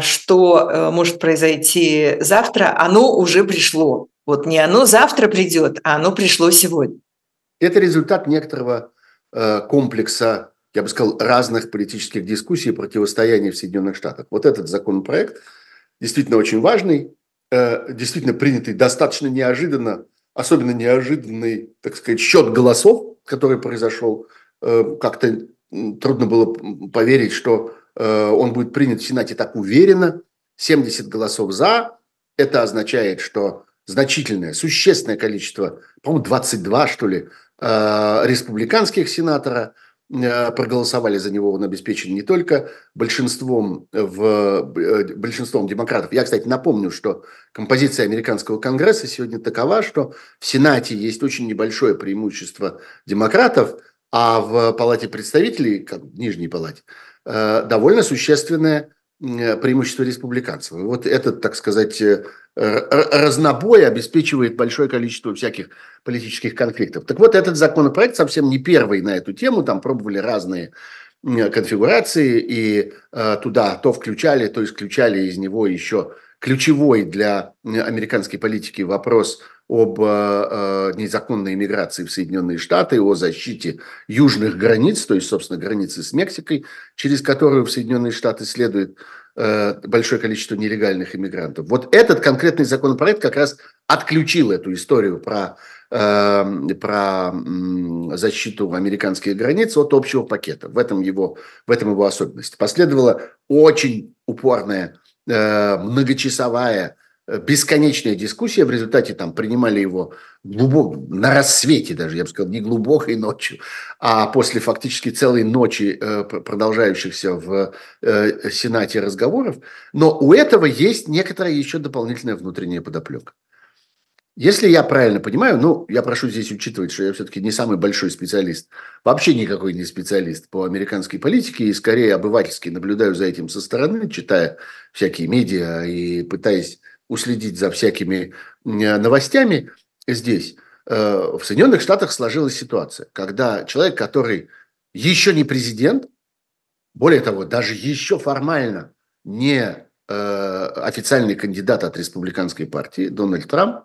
что э, может произойти завтра, оно уже пришло. Вот не оно завтра придет, а оно пришло сегодня. Это результат некоторого э, комплекса, я бы сказал, разных политических дискуссий и противостояний в Соединенных Штатах. Вот этот законопроект действительно очень важный, э, действительно принятый достаточно неожиданно, особенно неожиданный, так сказать, счет голосов, который произошел. Как-то трудно было поверить, что Э, он будет принят в Сенате так уверенно, 70 голосов за, это означает, что значительное, существенное количество, по-моему, 22, что ли, э, республиканских сенатора э, проголосовали за него. Он обеспечен не только большинством, в, большинством демократов. Я, кстати, напомню, что композиция американского конгресса сегодня такова, что в Сенате есть очень небольшое преимущество демократов, а в Палате представителей, как в Нижней Палате, Э, довольно существенное преимущество республиканцев. Вот этот, так сказать, э, разнобой обеспечивает большое количество всяких политических конфликтов. Так вот, этот законопроект совсем не первый на эту тему, там пробовали разные конфигурации, и э, туда то включали, то исключали из него еще ключевой для американской политики вопрос об э, незаконной иммиграции в Соединенные Штаты, о защите южных границ, то есть, собственно, границы с Мексикой, через которую в Соединенные Штаты следует э, большое количество нелегальных иммигрантов. Вот этот конкретный законопроект как раз отключил эту историю про, э, про э, защиту американских границ от общего пакета. В этом его, в этом его особенность. Последовала очень упорная э, многочасовая Э, бесконечная дискуссия, в результате там принимали его глубоко, на рассвете даже, я бы сказал, не глубокой ночью, а после фактически целой ночи э, продолжающихся в э, Сенате разговоров. Но у этого есть некоторая еще дополнительная внутренняя подоплека. Если я правильно понимаю, ну, я прошу здесь учитывать, что я все-таки не самый большой специалист, вообще никакой не специалист по американской политике, и скорее обывательски наблюдаю за этим со стороны, читая всякие медиа и пытаясь уследить за всякими новостями. Здесь, э, в Соединенных Штатах сложилась ситуация, когда человек, который еще не президент, более того, даже еще формально не э, официальный кандидат от республиканской партии Дональд Трамп,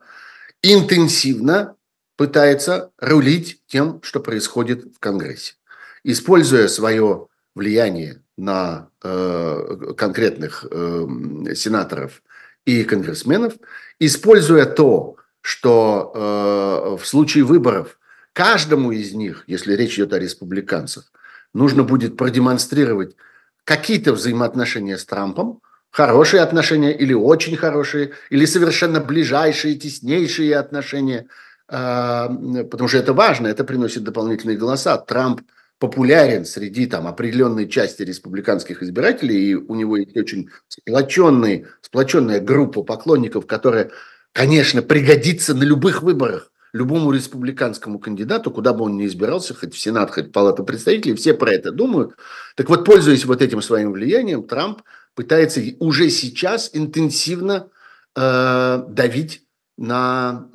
интенсивно пытается рулить тем, что происходит в Конгрессе, используя свое влияние на э, конкретных э, сенаторов и конгрессменов, используя то, что э, в случае выборов каждому из них, если речь идет о республиканцах, нужно будет продемонстрировать какие-то взаимоотношения с Трампом, хорошие отношения или очень хорошие, или совершенно ближайшие, теснейшие отношения, э, потому что это важно, это приносит дополнительные голоса. Трамп – популярен среди там, определенной части республиканских избирателей, и у него есть очень сплоченный, сплоченная группа поклонников, которая, конечно, пригодится на любых выборах любому республиканскому кандидату, куда бы он ни избирался, хоть в Сенат, хоть в Палату представителей, все про это думают. Так вот, пользуясь вот этим своим влиянием, Трамп пытается уже сейчас интенсивно э, давить на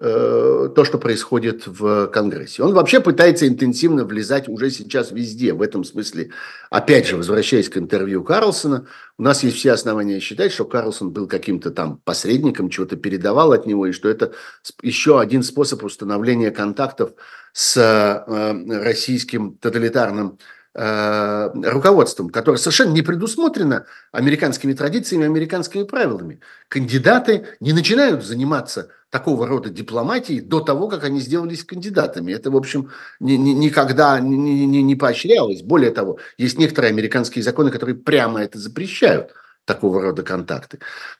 то, что происходит в Конгрессе. Он вообще пытается интенсивно влезать уже сейчас везде. В этом смысле, опять же, возвращаясь к интервью Карлсона, у нас есть все основания считать, что Карлсон был каким-то там посредником, чего-то передавал от него, и что это еще один способ установления контактов с э, российским тоталитарным э, руководством, которое совершенно не предусмотрено американскими традициями, американскими правилами. Кандидаты не начинают заниматься такого рода дипломатии до того, как они сделались кандидатами. Это, в общем, ни, ни, никогда не, не, не поощрялось. Более того, есть некоторые американские законы, которые прямо это запрещают такого рода контакты.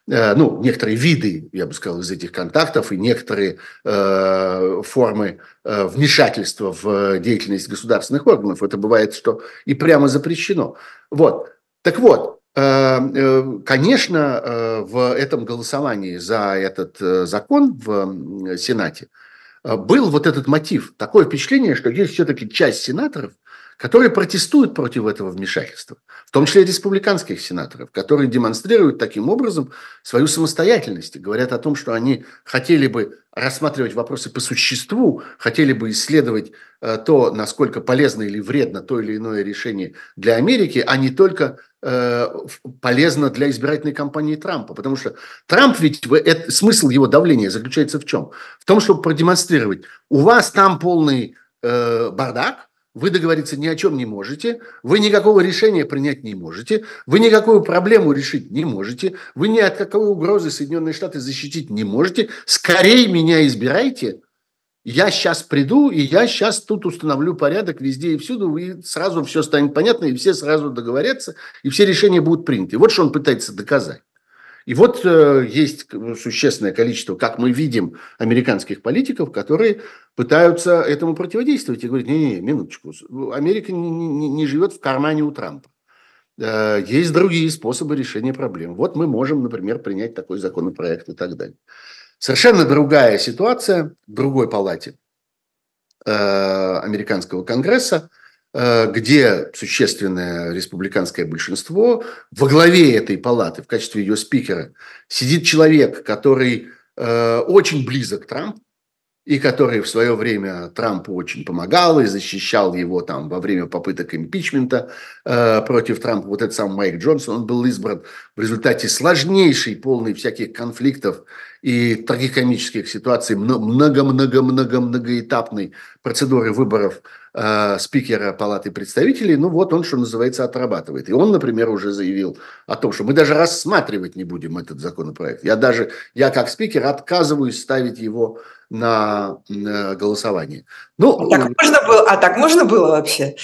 Э, ну, некоторые виды, я бы сказал, из этих контактов и некоторые э, формы э, вмешательства в деятельность государственных органов. Это бывает, что и прямо запрещено. Вот. Так вот, конечно, в этом голосовании за этот закон в Сенате был вот этот мотив. Такое впечатление, что есть все-таки часть сенаторов, которые протестуют против этого вмешательства, в том числе республиканских сенаторов, которые демонстрируют таким образом свою самостоятельность, говорят о том, что они хотели бы рассматривать вопросы по существу, хотели бы исследовать то, насколько полезно или вредно то или иное решение для Америки, а не только Э, полезно для избирательной кампании Трампа. Потому что Трамп ведь, это, смысл его давления заключается в чем? В том, чтобы продемонстрировать, у вас там полный э, бардак, вы договориться ни о чем не можете, вы никакого решения принять не можете, вы никакую проблему решить не можете, вы ни от какой угрозы Соединенные Штаты защитить не можете, скорее меня избирайте, я сейчас приду, и я сейчас тут установлю порядок везде и всюду, и сразу все станет понятно, и все сразу договорятся, и все решения будут приняты. Вот что он пытается доказать. И вот э, есть существенное количество, как мы видим, американских политиков, которые пытаются этому противодействовать и говорят, не-не, минуточку, Америка не, не, не живет в кармане у Трампа. Э, есть другие способы решения проблем. Вот мы можем, например, принять такой законопроект и так далее. Совершенно другая ситуация в другой палате э, американского конгресса, э, где существенное республиканское большинство. Во главе этой палаты в качестве ее спикера сидит человек, который очень близок к Трампу, и который в свое время Трампу очень помогал и защищал его там во время попыток импичмента э, против Трампа. Вот этот сам Майк Джонсон, он был избран в результате сложнейшей, полной всяких конфликтов и трагикомических ситуаций, много-много-много-многоэтапной процедуры выборов э, спикера Палаты представителей, ну вот он, что называется, отрабатывает. И он, например, уже заявил о том, что мы даже рассматривать не будем этот законопроект. Я даже, я как спикер отказываюсь ставить его на, голосование. Ну, а так можно было, а так можно было вообще?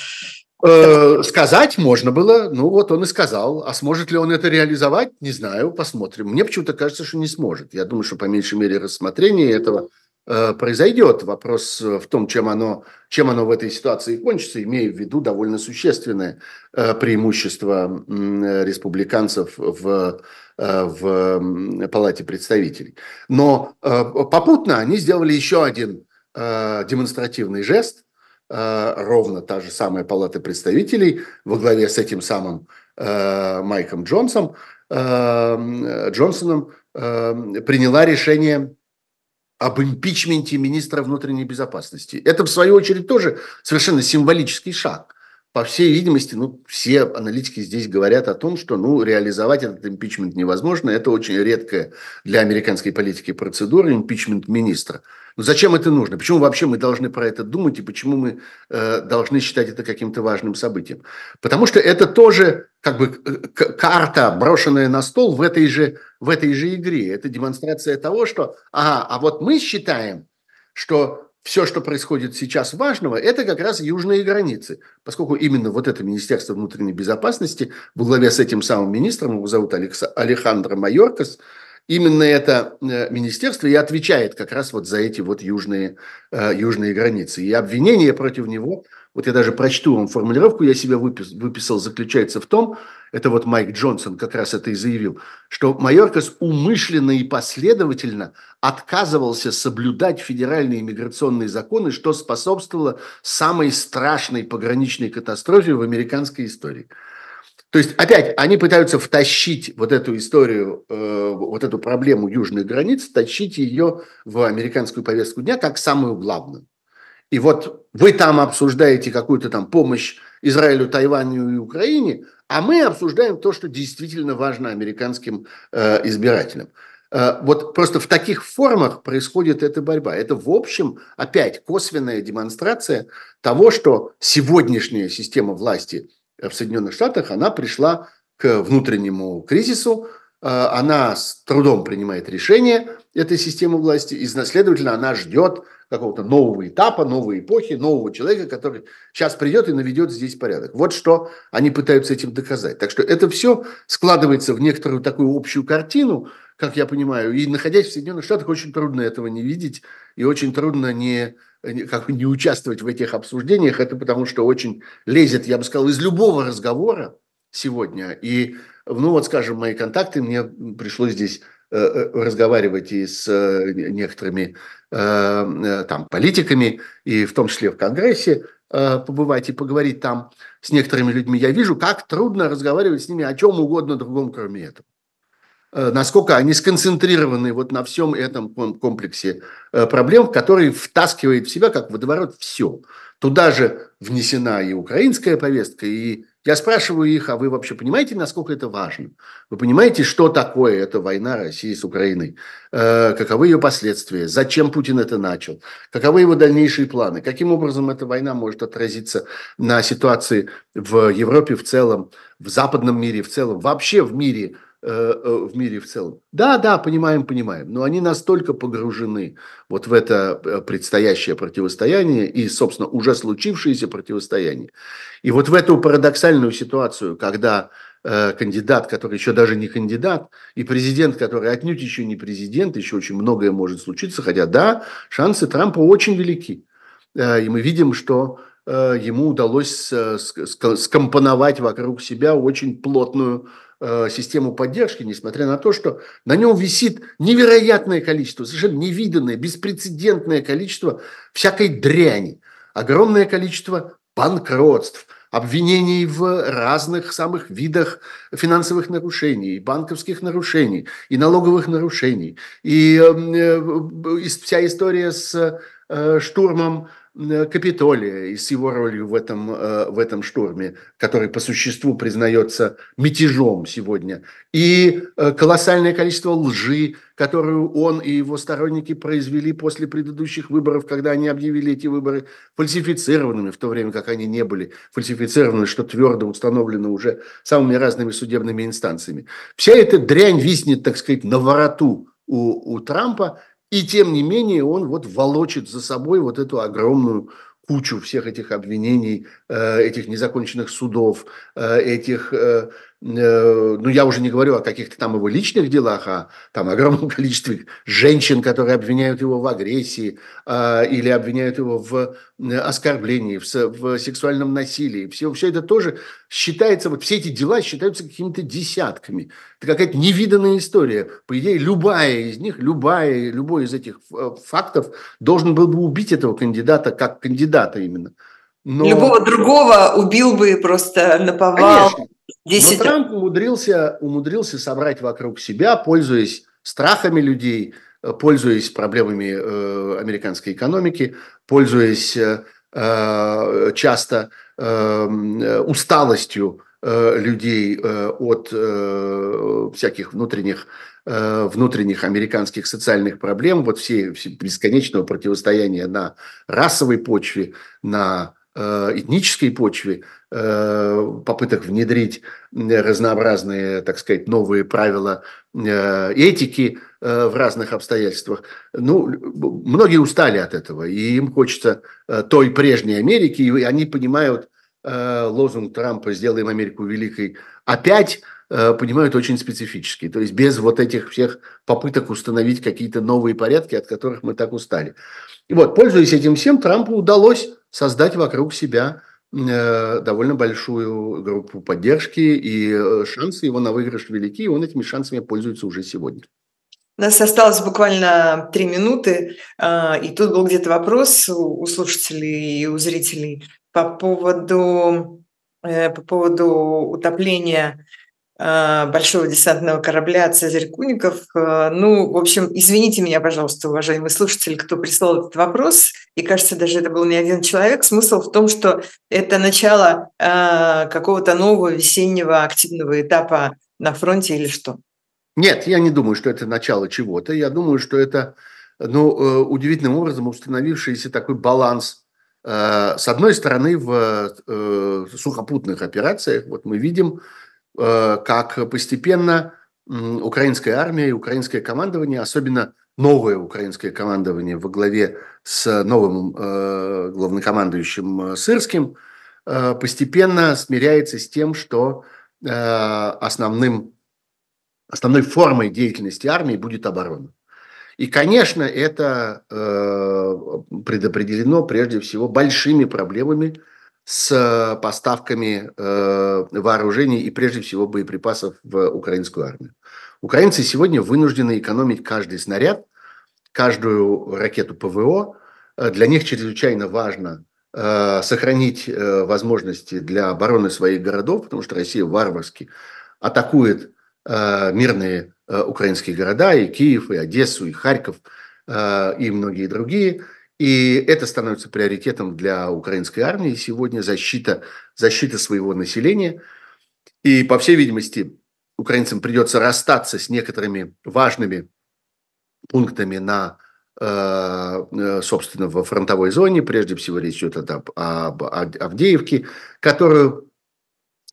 Э, сказать можно было, ну вот он и сказал. А сможет ли он это реализовать, не знаю, посмотрим. Мне почему-то кажется, что не сможет. Я думаю, что по меньшей мере рассмотрение этого произойдет. Вопрос в том, чем оно, чем оно в этой ситуации кончится, имея в виду довольно существенное э, преимущество республиканцев в, в Палате представителей. Но попутно они сделали еще один демонстративный жест – Э, ровно та же самая палата представителей во главе с этим самым э, Майком Джонсом, э, Джонсоном приняла решение об импичменте министра внутренней безопасности. Это, в свою очередь, тоже совершенно символический шаг. По всей видимости, ну, все аналитики здесь говорят о том, что ну, реализовать этот импичмент невозможно. Это очень редкая для американской политики процедура, импичмент министра. Но зачем это нужно? Почему вообще мы должны про это думать и почему мы э, должны считать это каким-то важным событием? Потому что это тоже как бы карта, брошенная на стол в этой же, в этой же игре. Это демонстрация того, что, ага, а вот мы считаем, что все, что происходит сейчас важного, это как раз южные границы. Поскольку именно вот это Министерство внутренней безопасности во главе с этим самым министром, его зовут Александр Майоркас, именно это э, министерство и отвечает как раз вот за эти вот южные, э, южные границы. И обвинение против него, вот я даже прочту вам формулировку, я себе выписал, выписал, заключается в том, это вот Майк Джонсон как раз это и заявил, что Майоркас умышленно и последовательно отказывался соблюдать федеральные миграционные законы, что способствовало самой страшной пограничной катастрофе в американской истории. То есть, опять, они пытаются втащить вот эту историю, э, вот эту проблему южных границ, тащить ее в американскую повестку дня как самую главную. И вот вы там обсуждаете какую-то там помощь Израилю, Тайваню и Украине, а мы обсуждаем то, что действительно важно американским э, избирателям. Э, вот просто в таких формах происходит эта борьба. Это, в общем, опять косвенная демонстрация того, что сегодняшняя система власти в Соединенных Штатах, она пришла к внутреннему кризису, э, она с трудом принимает решение этой системы власти, и, следовательно, она ждет какого-то нового этапа, новой эпохи, нового человека, который сейчас придет и наведет здесь порядок. Вот что они пытаются этим доказать. Так что это все складывается в некоторую такую общую картину, как я понимаю, и находясь в Соединенных Штатах, очень трудно этого не видеть, и очень трудно не как бы не участвовать в этих обсуждениях, это потому что очень лезет, я бы сказал, из любого разговора сегодня. И, ну вот, скажем, мои контакты, мне пришлось здесь э, э, разговаривать и с э, некоторыми там политиками, и в том числе в Конгрессе побывать и поговорить там с некоторыми людьми. Я вижу, как трудно разговаривать с ними о чем угодно другом, кроме этого. Э, насколько они сконцентрированы вот на всем этом комплексе э, проблем, который втаскивает в себя, как водоворот, все. Туда же внесена и украинская повестка, и я спрашиваю их, а вы вообще понимаете, насколько это важно? Вы понимаете, что такое эта война России с Украиной? Э, каковы ее последствия? Зачем Путин это начал? Каковы его дальнейшие планы? Каким образом эта война может отразиться на ситуации в Европе в целом, в западном мире в целом, вообще в мире – в мире в целом. Да, да, понимаем, понимаем, но они настолько погружены вот в это э, предстоящее противостояние и, собственно, уже случившееся противостояние. И вот в эту парадоксальную ситуацию, когда кандидат, который еще даже не кандидат, и президент, который отнюдь еще не президент, еще очень многое может случиться, хотя да, шансы Трампа очень велики. И мы видим, что ему удалось скомпоновать вокруг себя очень плотную Э, систему поддержки, несмотря на то, что на нем висит невероятное количество, совершенно невиданное, беспрецедентное количество всякой дряни, огромное количество банкротств, обвинений в разных самых видах финансовых нарушений, банковских нарушений, и налоговых нарушений. И э, э, вся история с штурмом Капитолия и с его ролью в этом, в этом шторме, который по существу признается мятежом сегодня, и колоссальное количество лжи, которую он и его сторонники произвели после предыдущих выборов, когда они объявили эти выборы фальсифицированными, в то время как они не были фальсифицированы, что твердо установлено уже самыми разными судебными инстанциями. Вся эта дрянь виснет, так сказать, на вороту у, у Трампа, и тем не менее он вот волочит за собой вот эту огромную кучу всех этих обвинений, э, этих незаконченных судов, э, этих э, ну, я уже не говорю о каких-то там его личных делах, а там огромном количестве женщин, которые обвиняют его в агрессии а, или обвиняют его в э, оскорблении, в, в сексуальном насилии. Все, все это тоже считается, вот все эти дела считаются какими-то десятками. Это какая-то невиданная история. По идее, любая из них, любая, любой из этих э, фактов должен был бы убить этого кандидата как кандидата именно. Но... Любого другого убил бы просто наповал. Конечно. 10... Но Трамп умудрился, умудрился собрать вокруг себя, пользуясь страхами людей, э, пользуясь проблемами э, американской экономики, пользуясь э, э часто э, усталостью э, людей э, от э, всяких внутренних э, внутренних американских социальных проблем, вот все, все бесконечного противостояния на расовой почве, на этнической почве, э, попыток внедрить разнообразные, так сказать, новые правила э, этики в разных обстоятельствах. Ну, многие устали от этого, и им хочется той прежней Америки, и они понимают лозунг Трампа «Сделаем Америку великой опять», понимают очень специфически. То есть без вот этих всех попыток установить какие-то новые порядки, от которых мы так устали. И вот, пользуясь этим всем, Трампу удалось создать вокруг себя э, довольно большую группу поддержки, и э, шансы его на выигрыш велики, и он этими шансами пользуется уже сегодня. У нас осталось буквально три минуты, а, и тут был где-то вопрос у слушателей и у зрителей по поводу, э, по поводу утопления большого десантного корабля «Цезарь Куников». А, ну, в общем, извините меня, пожалуйста, уважаемые слушатели, кто прислал этот вопрос. И кажется, даже это был не один человек. Смысл в том, что это начало э, какого-то нового весеннего активного этапа на фронте или что? Нет, я не думаю, что это начало чего-то. Я думаю, что это ну, э, удивительным образом установившийся такой баланс э, с одной стороны, в э, сухопутных операциях, вот мы видим, как постепенно украинская армия и украинское командование, особенно новое украинское командование во главе с новым э, главнокомандующим э, Сырским, постепенно смиряется с тем, что основным, основной формой деятельности армии будет оборона. И, конечно, это предопределено прежде всего большими проблемами с э, поставками э, вооружений и прежде всего боеприпасов в украинскую армию. Украинцы сегодня вынуждены экономить каждый снаряд, каждую ракету ПВО. Э, для них чрезвычайно важно сохранить возможности для обороны своих городов, потому что Россия варварски атакует мирные украинские города, и Киев, и Одессу, и Харьков, и многие другие – и это становится приоритетом для украинской армии сегодня, защита, защита своего населения. И, по всей видимости, украинцам придется расстаться с некоторыми важными пунктами на, э, собственно, во фронтовой зоне. Прежде всего речь идет об, об, об Авдеевке, которую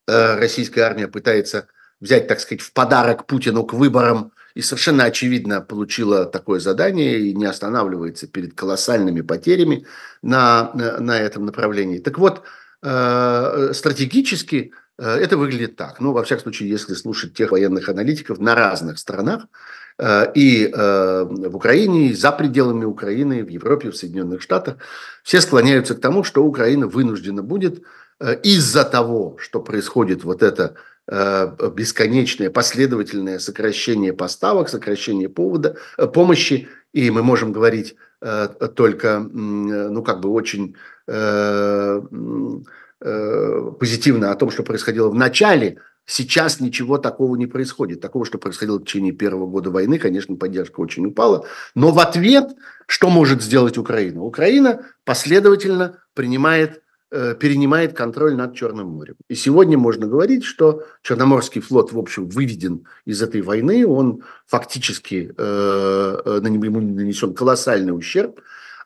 э, российская армия пытается взять, так сказать, в подарок Путину к выборам и совершенно очевидно получила такое задание и не останавливается перед колоссальными потерями на, на этом направлении. Так вот, э, стратегически э, это выглядит так. Ну, во всяком случае, если слушать тех военных аналитиков на разных странах, э, и в Украине, и за пределами Украины, в Европе, в Соединенных Штатах, все склоняются к тому, что Украина вынуждена будет из-за того, что происходит вот это бесконечное последовательное сокращение поставок, сокращение повода, э, помощи, и мы можем говорить э, только, ну, как бы очень позитивно о том, что происходило в начале сейчас ничего такого не происходит. Такого, что происходило в течение первого года войны, конечно, поддержка очень упала. Но в ответ, что может сделать Украина? Украина последовательно принимает Э, перенимает контроль над Черным морем. И сегодня можно говорить, что Черноморский флот, в общем, выведен из этой войны, он фактически, э, э на ему нанесен колоссальный ущерб,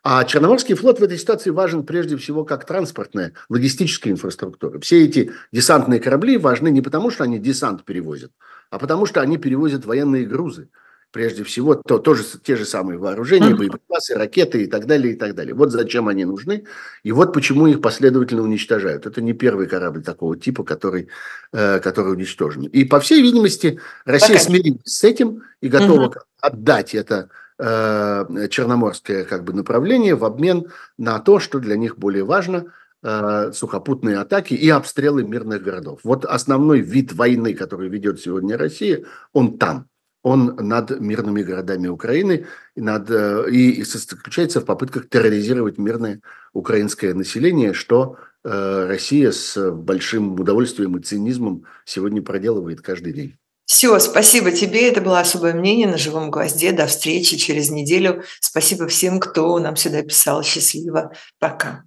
а Черноморский флот в этой ситуации важен прежде всего как транспортная, логистическая инфраструктура. Все эти десантные корабли важны не потому, что они десант перевозят, а потому что они перевозят военные грузы прежде всего, то тоже те же самые вооружения, боеприпасы, ракеты и так далее, и так далее. Вот зачем они нужны, и вот почему их последовательно уничтожают. Это не первый корабль такого типа, который, э, который уничтожен. И, по всей видимости, Россия Пока. смирилась с этим и готова угу. отдать это э, черноморское как бы, направление в обмен на то, что для них более важно э, – сухопутные атаки и обстрелы мирных городов. Вот основной вид войны, который ведет сегодня Россия, он там он над мирными городами Украины и, над, э, и заключается в попытках терроризировать мирное украинское население, что э, Россия с большим удовольствием и цинизмом сегодня проделывает каждый день. Все, спасибо тебе. Это было особое мнение на живом гвозде. До встречи через неделю. Спасибо всем, кто нам сюда писал. Счастливо. Пока.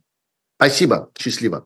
Спасибо. Счастливо.